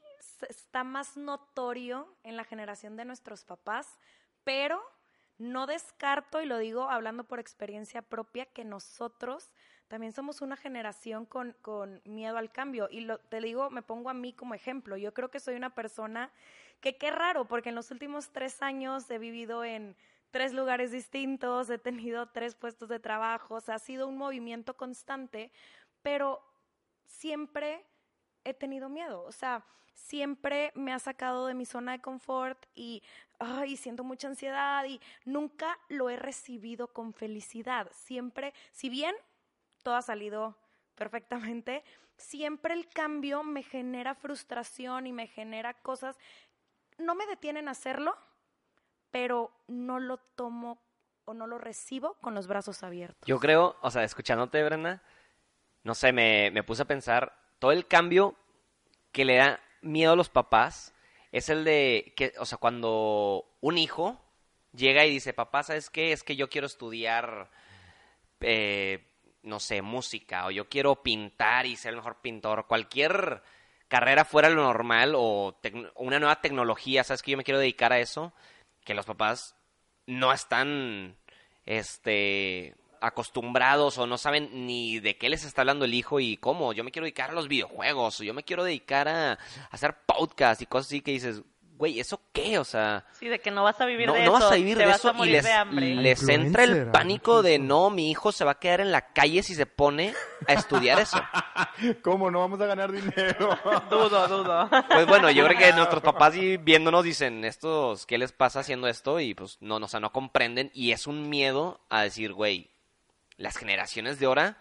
Speaker 2: está más notorio en la generación de nuestros papás, pero no descarto, y lo digo hablando por experiencia propia, que nosotros también somos una generación con, con miedo al cambio. Y lo, te digo, me pongo a mí como ejemplo. Yo creo que soy una persona que qué raro, porque en los últimos tres años he vivido en tres lugares distintos, he tenido tres puestos de trabajo, o sea, ha sido un movimiento constante, pero siempre he tenido miedo, o sea, siempre me ha sacado de mi zona de confort y ay, siento mucha ansiedad y nunca lo he recibido con felicidad. Siempre, si bien todo ha salido perfectamente, siempre el cambio me genera frustración y me genera cosas, no me detienen a hacerlo, pero no lo tomo o no lo recibo con los brazos abiertos.
Speaker 1: Yo creo, o sea, escuchándote, Brenda, no sé, me, me puse a pensar, todo el cambio que le da miedo a los papás es el de que, o sea, cuando un hijo llega y dice, papá, ¿sabes qué? Es que yo quiero estudiar eh, no sé, música, o yo quiero pintar y ser el mejor pintor, cualquier carrera fuera lo normal o una nueva tecnología, ¿sabes que yo me quiero dedicar a eso? Que los papás no están este acostumbrados o no saben ni de qué les está hablando el hijo y cómo. Yo me quiero dedicar a los videojuegos, o yo me quiero dedicar a, a hacer podcast y cosas así que dices, güey, ¿eso qué? O sea...
Speaker 6: Sí, de que no vas a vivir
Speaker 1: no,
Speaker 6: de
Speaker 1: no
Speaker 6: eso.
Speaker 1: vas a vivir
Speaker 6: te
Speaker 1: de
Speaker 6: vas
Speaker 1: eso
Speaker 6: a
Speaker 1: y les,
Speaker 6: de hambre.
Speaker 1: les entra el pánico de no, mi hijo se va a quedar en la calle si se pone a estudiar eso.
Speaker 4: ¿Cómo no vamos a ganar dinero?
Speaker 6: Dudo, dudo.
Speaker 1: Pues bueno, yo creo que nuestros papás y viéndonos dicen, estos, ¿qué les pasa haciendo esto? Y pues no, no, o sea, no comprenden y es un miedo a decir, güey, las generaciones de ahora,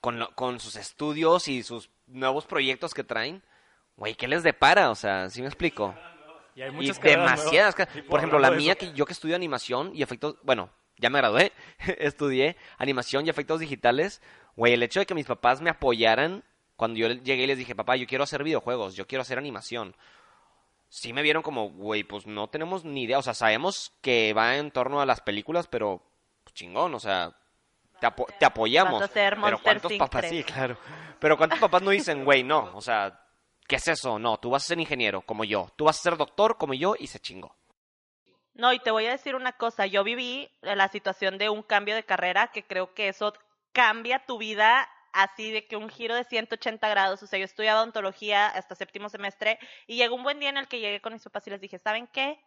Speaker 1: con, lo- con sus estudios y sus nuevos proyectos que traen, güey, ¿qué les depara? O sea, ¿sí me explico?
Speaker 3: Y hay
Speaker 1: Y
Speaker 3: muchas nuevas.
Speaker 1: demasiadas.
Speaker 3: Y
Speaker 1: Por ejemplo, la mía, que yo que estudio animación y efectos, bueno, ya me gradué, estudié animación y efectos digitales. Güey, el hecho de que mis papás me apoyaran cuando yo llegué y les dije, papá, yo quiero hacer videojuegos, yo quiero hacer animación. Sí me vieron como, güey, pues no tenemos ni idea. O sea, sabemos que va en torno a las películas, pero pues, chingón, o sea, te, apo- te apoyamos. Pero ¿cuántos papás?
Speaker 6: 3.
Speaker 1: Sí, claro. Pero ¿cuántos papás no dicen, güey, no? O sea, ¿qué es eso? No, tú vas a ser ingeniero como yo. Tú vas a ser doctor como yo y se chingó.
Speaker 6: No, y te voy a decir una cosa, yo viví la situación de un cambio de carrera que creo que eso cambia tu vida así de que un giro de 180 grados, o sea, yo estudiaba odontología hasta séptimo semestre y llegó un buen día en el que llegué con mis papás y les dije, ¿saben qué?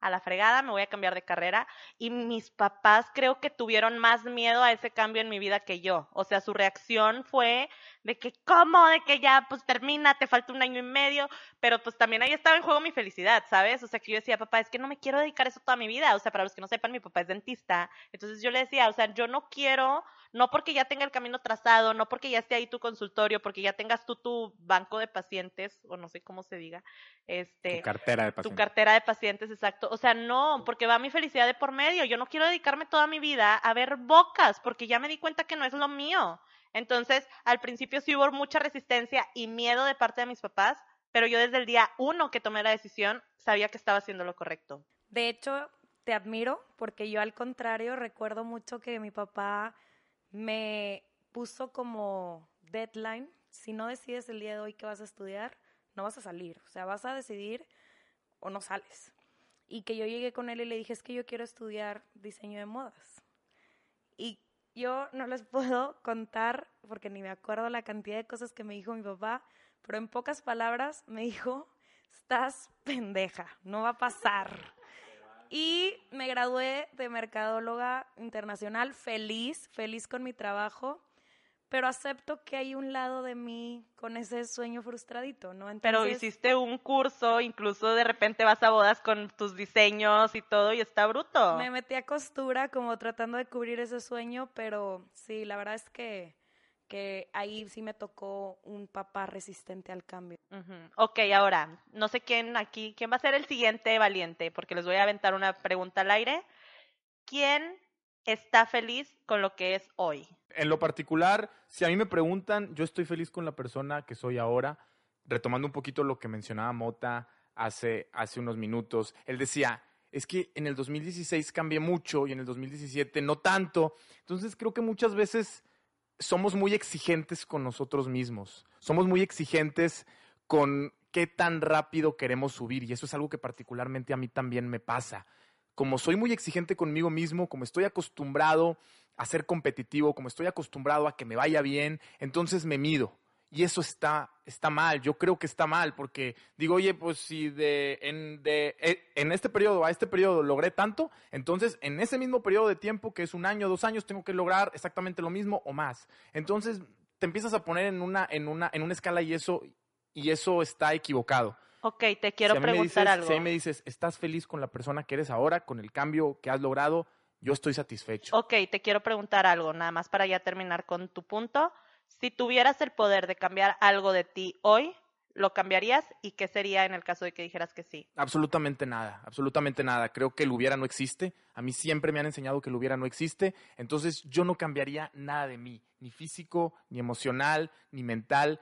Speaker 6: A la fregada, me voy a cambiar de carrera. Y mis papás creo que tuvieron más miedo a ese cambio en mi vida que yo. O sea, su reacción fue de que, ¿cómo? De que ya, pues termina, te falta un año y medio pero pues también ahí estaba en juego mi felicidad, ¿sabes? O sea, que yo decía, papá, es que no me quiero dedicar eso toda mi vida, o sea, para los que no sepan, mi papá es dentista, entonces yo le decía, o sea, yo no quiero, no porque ya tenga el camino trazado, no porque ya esté ahí tu consultorio, porque ya tengas tú tu banco de pacientes, o no sé cómo se diga, este,
Speaker 4: Tu cartera de
Speaker 6: tu
Speaker 4: paciente.
Speaker 6: cartera de pacientes, exacto. O sea, no, porque va mi felicidad de por medio. Yo no quiero dedicarme toda mi vida a ver bocas, porque ya me di cuenta que no es lo mío. Entonces, al principio sí hubo mucha resistencia y miedo de parte de mis papás, pero yo desde el día uno que tomé la decisión sabía que estaba haciendo lo correcto.
Speaker 2: De hecho, te admiro porque yo al contrario recuerdo mucho que mi papá me puso como deadline, si no decides el día de hoy que vas a estudiar, no vas a salir, o sea, vas a decidir o no sales. Y que yo llegué con él y le dije, es que yo quiero estudiar diseño de modas. Y yo no les puedo contar, porque ni me acuerdo la cantidad de cosas que me dijo mi papá, pero en pocas palabras me dijo, estás pendeja, no va a pasar. Y me gradué de mercadóloga internacional, feliz, feliz con mi trabajo, pero acepto que hay un lado de mí con ese sueño frustradito, ¿no?
Speaker 6: Pero
Speaker 2: Entonces,
Speaker 6: hiciste un curso, incluso de repente vas a bodas con tus diseños y todo y está bruto.
Speaker 2: Me metí a costura como tratando de cubrir ese sueño, pero sí, la verdad es que, que ahí sí me tocó un papá resistente al cambio.
Speaker 6: Ujú. Ok, ahora, no sé quién aquí, quién va a ser el siguiente valiente, porque les voy a aventar una pregunta al aire. ¿Quién está feliz con lo que es hoy?
Speaker 4: En lo particular, si a mí me preguntan, yo estoy feliz con la persona que soy ahora, retomando un poquito lo que mencionaba Mota hace, hace unos minutos. Él decía, es que en el 2016 cambié mucho y en el 2017 no tanto. Entonces creo que muchas veces somos muy exigentes con nosotros mismos. Somos muy exigentes con qué tan rápido queremos subir y eso es algo que particularmente a mí también me pasa. Como soy muy exigente conmigo mismo, como estoy acostumbrado a ser competitivo, como estoy acostumbrado a que me vaya bien, entonces me mido. Y eso está, está mal, yo creo que está mal, porque digo, oye, pues si de, en, de, eh, en este periodo a este periodo logré tanto, entonces en ese mismo periodo de tiempo, que es un año, dos años, tengo que lograr exactamente lo mismo o más. Entonces te empiezas a poner en una, en una, en una escala y eso, y eso está equivocado.
Speaker 6: Ok, te quiero
Speaker 4: si
Speaker 6: preguntar
Speaker 4: dices-
Speaker 6: algo.
Speaker 4: Si me dices, ¿estás feliz con la persona que eres ahora, con el cambio que has logrado? Yo estoy satisfecho.
Speaker 6: Ok, te quiero preguntar algo, nada más para ya terminar con tu punto. Si tuvieras el poder de cambiar algo de ti hoy, ¿lo cambiarías? ¿Y qué sería en el caso de que dijeras que sí?
Speaker 4: Absolutamente nada, absolutamente nada. Creo que el hubiera no existe. A mí siempre me han enseñado que el hubiera no existe. Entonces yo no cambiaría nada de mí, ni físico, ni emocional, ni mental.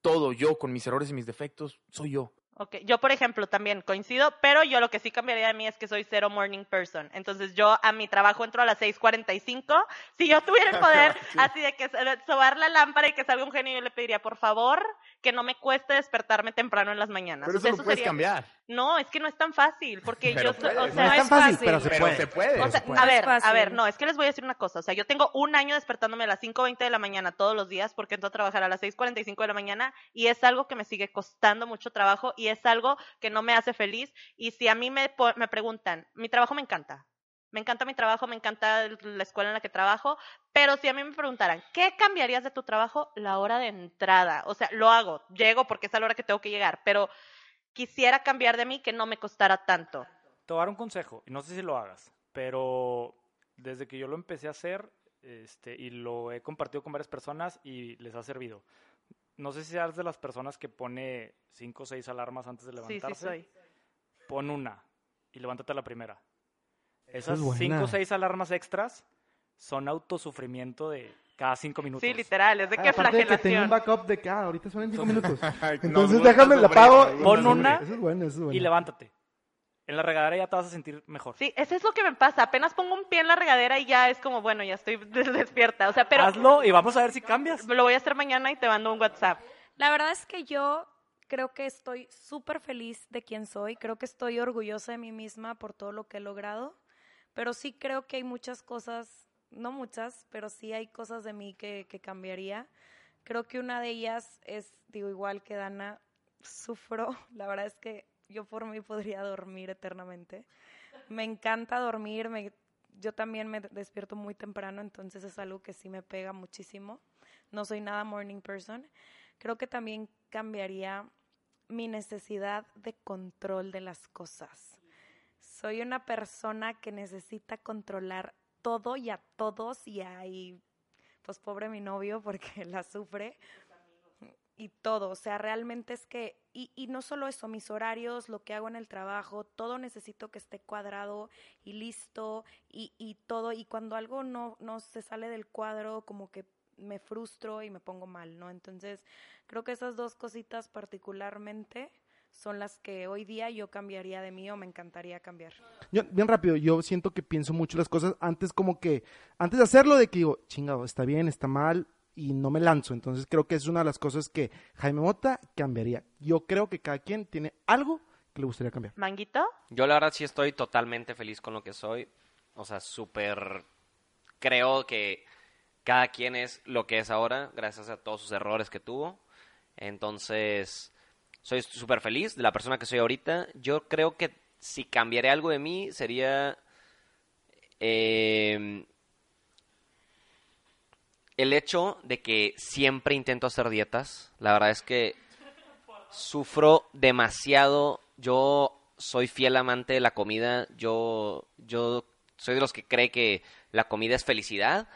Speaker 4: Todo yo, con mis errores y mis defectos, soy yo.
Speaker 6: Ok, yo por ejemplo también coincido, pero yo lo que sí cambiaría de mí es que soy cero morning person. Entonces yo a mi trabajo entro a las 6:45. Si yo tuviera el poder así de que sobar la lámpara y que salga un genio, yo le pediría por favor que no me cueste despertarme temprano en las mañanas.
Speaker 4: Pero
Speaker 6: O sea,
Speaker 4: eso lo puedes
Speaker 6: sería-
Speaker 4: cambiar.
Speaker 6: No, es que no es tan fácil, porque
Speaker 4: Pero
Speaker 6: yo,
Speaker 4: puedes.
Speaker 6: o
Speaker 4: No
Speaker 6: sea,
Speaker 5: no es tan fácil, pero se
Speaker 4: Pero
Speaker 5: puede.
Speaker 4: se puede.
Speaker 6: o sea,
Speaker 5: se puede.
Speaker 6: a ver, a ver, no, es que les voy a decir una cosa. O sea, yo tengo un año despertándome a las 5.20 de la mañana todos los días porque entro a trabajar a las 6.45 de la mañana y es algo que me sigue costando mucho trabajo y es algo que no me hace feliz. Y si a mí me, me preguntan, mi trabajo me encanta. Me encanta mi trabajo, me encanta la escuela en la que trabajo, pero si a mí me preguntaran, ¿qué cambiarías de tu trabajo? La hora de entrada. O sea, lo hago, llego porque es a la hora que tengo que llegar, pero quisiera cambiar de mí que no me costara tanto.
Speaker 3: Te voy a dar un consejo, no sé si lo hagas, pero desde que yo lo empecé a hacer este, y lo he compartido con varias personas y les ha servido. No sé si eres de las personas que pone cinco o seis alarmas antes de
Speaker 6: Sí,
Speaker 3: levantarse.
Speaker 6: sí soy.
Speaker 3: Pon una y levántate a la primera.
Speaker 5: Esa
Speaker 3: Esas
Speaker 5: es
Speaker 3: cinco o seis alarmas extras son autosufrimiento de cada cinco minutos.
Speaker 6: Sí, literal, es de que
Speaker 5: Aparte de que tengo
Speaker 6: flagelación.
Speaker 5: un backup de ah, ahorita son en 5 minutos. Entonces
Speaker 4: no,
Speaker 5: déjame,
Speaker 4: no,
Speaker 5: la pago.
Speaker 3: Pon una
Speaker 5: Eso es bueno, eso es bueno.
Speaker 3: y levántate. En la regadera ya te vas a sentir mejor.
Speaker 6: Sí, eso es lo que me pasa. Apenas pongo un pie en la regadera y ya es como, bueno, ya estoy despierta. O sea, pero
Speaker 3: Hazlo y vamos a ver si cambias.
Speaker 6: lo voy a hacer mañana y te mando un WhatsApp.
Speaker 2: La verdad es que yo creo que estoy súper feliz de quien soy, creo que estoy orgullosa de mí misma por todo lo que he logrado, pero sí creo que hay muchas cosas, no muchas, pero sí hay cosas de mí que, que cambiaría. Creo que una de ellas es, digo, igual que Dana, sufro, la verdad es que yo por mí podría dormir eternamente. Me encanta dormir, me- yo también me despierto muy temprano, entonces es algo que sí me pega muchísimo. No soy nada morning person. Creo que también cambiaría mi necesidad de control de las cosas. Soy una persona que necesita controlar todo y a todos y ahí, pues pobre mi novio porque la sufre y todo, o sea, realmente es que, y, y no solo eso, mis horarios, lo que hago en el trabajo, todo necesito que esté cuadrado y listo y, y todo, y cuando algo no, no se sale del cuadro, como que me frustro y me pongo mal, ¿no? Entonces, creo que esas dos cositas particularmente son las que hoy día yo cambiaría de mí o me encantaría cambiar.
Speaker 5: Bien rápido, yo siento que pienso mucho las cosas antes como que, antes de hacerlo, de que digo, chingado, está bien, está mal, y no me lanzo. Entonces creo que es una de las cosas que Jaime Mota cambiaría. Yo creo que cada quien tiene algo que le gustaría cambiar.
Speaker 6: ¿Manguito?
Speaker 1: Yo la verdad sí estoy totalmente feliz con lo que soy. O sea, súper... Creo que cada quien es lo que es ahora, gracias a todos sus errores que tuvo. Entonces, soy súper feliz de la persona que soy ahorita. Yo creo que si cambiaré algo de mí sería... eh, el hecho de que siempre intento hacer dietas, la verdad es que sufro demasiado. Yo soy fiel amante de la comida. Yo, yo soy de los que cree que la comida es felicidad.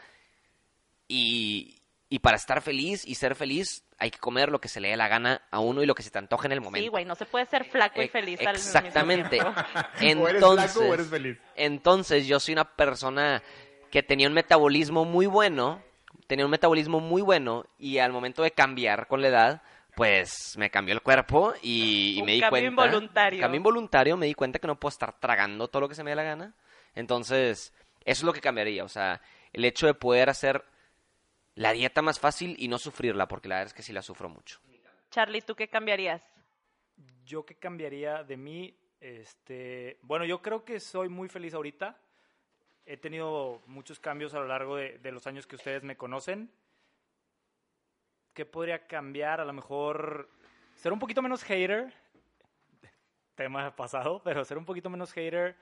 Speaker 1: Y, y para estar feliz y ser feliz hay que comer lo que se le dé la gana a uno y lo que se te antoje en el momento.
Speaker 6: Sí, güey, no se puede ser flaco y
Speaker 1: Eh,
Speaker 6: feliz mismo
Speaker 1: Exactamente.
Speaker 6: tiempo.
Speaker 4: o eres
Speaker 1: Entonces,
Speaker 4: flaco o eres feliz.
Speaker 1: entonces yo soy una persona que tenía un metabolismo muy bueno, tenía un metabolismo muy bueno y al momento de cambiar con la edad, pues me cambió el cuerpo y, me di
Speaker 6: cambio
Speaker 1: cuenta.
Speaker 6: involuntario.
Speaker 1: Cambio involuntario, me di cuenta que no puedo estar tragando todo lo que se me dé la gana. Entonces, eso es lo que cambiaría, o sea, el hecho de poder hacer la dieta más fácil y no sufrirla, porque la verdad es que sí la sufro mucho.
Speaker 6: Charlie, ¿tú qué cambiarías?
Speaker 3: Yo qué cambiaría de mí, este, bueno, yo creo que soy muy feliz ahorita. He tenido muchos cambios a lo largo de, de los años que ustedes me conocen. ¿Qué podría cambiar? A lo mejor ser un poquito menos hater. Tema pasado, pero ser un poquito menos hater,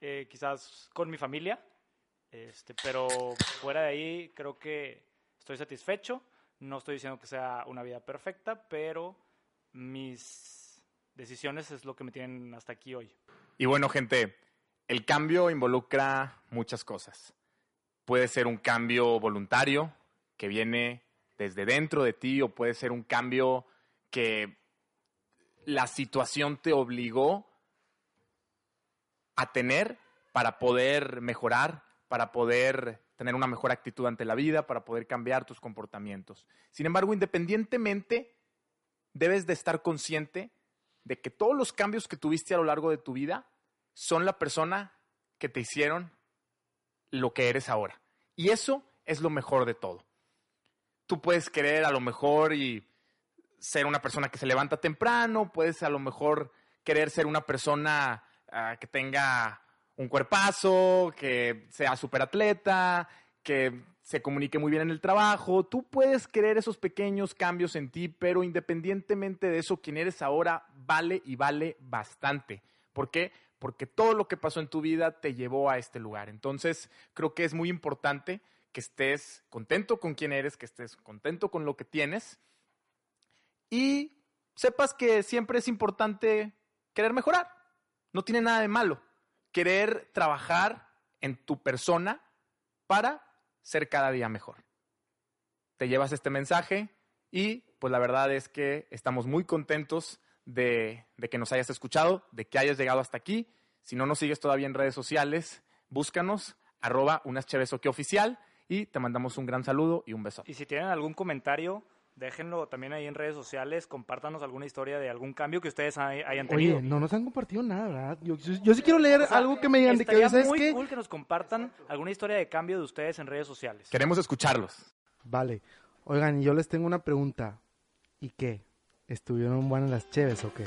Speaker 3: eh, quizás con mi familia. Este, pero fuera de ahí, creo que estoy satisfecho. No estoy diciendo que sea una vida perfecta, pero mis decisiones es lo que me tienen hasta aquí hoy.
Speaker 4: Y bueno, gente, el cambio involucra muchas cosas. Puede ser un cambio voluntario que viene desde dentro de ti o puede ser un cambio que la situación te obligó a tener para poder mejorar, para poder tener una mejor actitud ante la vida, para poder cambiar tus comportamientos. Sin embargo, independientemente, debes de estar consciente de que todos los cambios que tuviste a lo largo de tu vida son la persona que te hicieron lo que eres ahora. Y eso es lo mejor de todo. Tú puedes querer a lo mejor y ser una persona que se levanta temprano, puedes a lo mejor querer ser una persona ah, que tenga un cuerpazo, que sea súper atleta, que se comunique muy bien en el trabajo. Tú puedes querer esos pequeños cambios en ti, pero independientemente de eso, quien eres ahora vale y vale bastante. ¿Por qué? Porque todo lo que pasó en tu vida te llevó a este lugar. Entonces, creo que es muy importante que estés contento con quien eres, que estés contento con lo que tienes y sepas que siempre es importante querer mejorar. No tiene nada de malo. Querer trabajar en tu persona para ser cada día mejor. Te llevas este mensaje y pues la verdad es que estamos muy contentos de, de, que nos hayas escuchado, de que hayas llegado hasta aquí. Si no nos sigues todavía en redes sociales, búscanos, arroba unas oficial y te mandamos un gran saludo y un beso.
Speaker 3: Y si tienen algún comentario, déjenlo también ahí en redes sociales, compártanos alguna historia de algún cambio que ustedes hay, hayan tenido.
Speaker 5: Oye, no nos han compartido nada, ¿verdad? Yo, yo, yo sí quiero leer
Speaker 3: O sea,
Speaker 5: algo que me digan de que, ¿sabes
Speaker 3: muy cool que nos compartan alguna historia de cambio de ustedes en redes sociales.
Speaker 4: Queremos escucharlos.
Speaker 5: Vale. Oigan, yo les tengo una pregunta. ¿Y qué? ¿Estuvieron buenas las cheves o qué?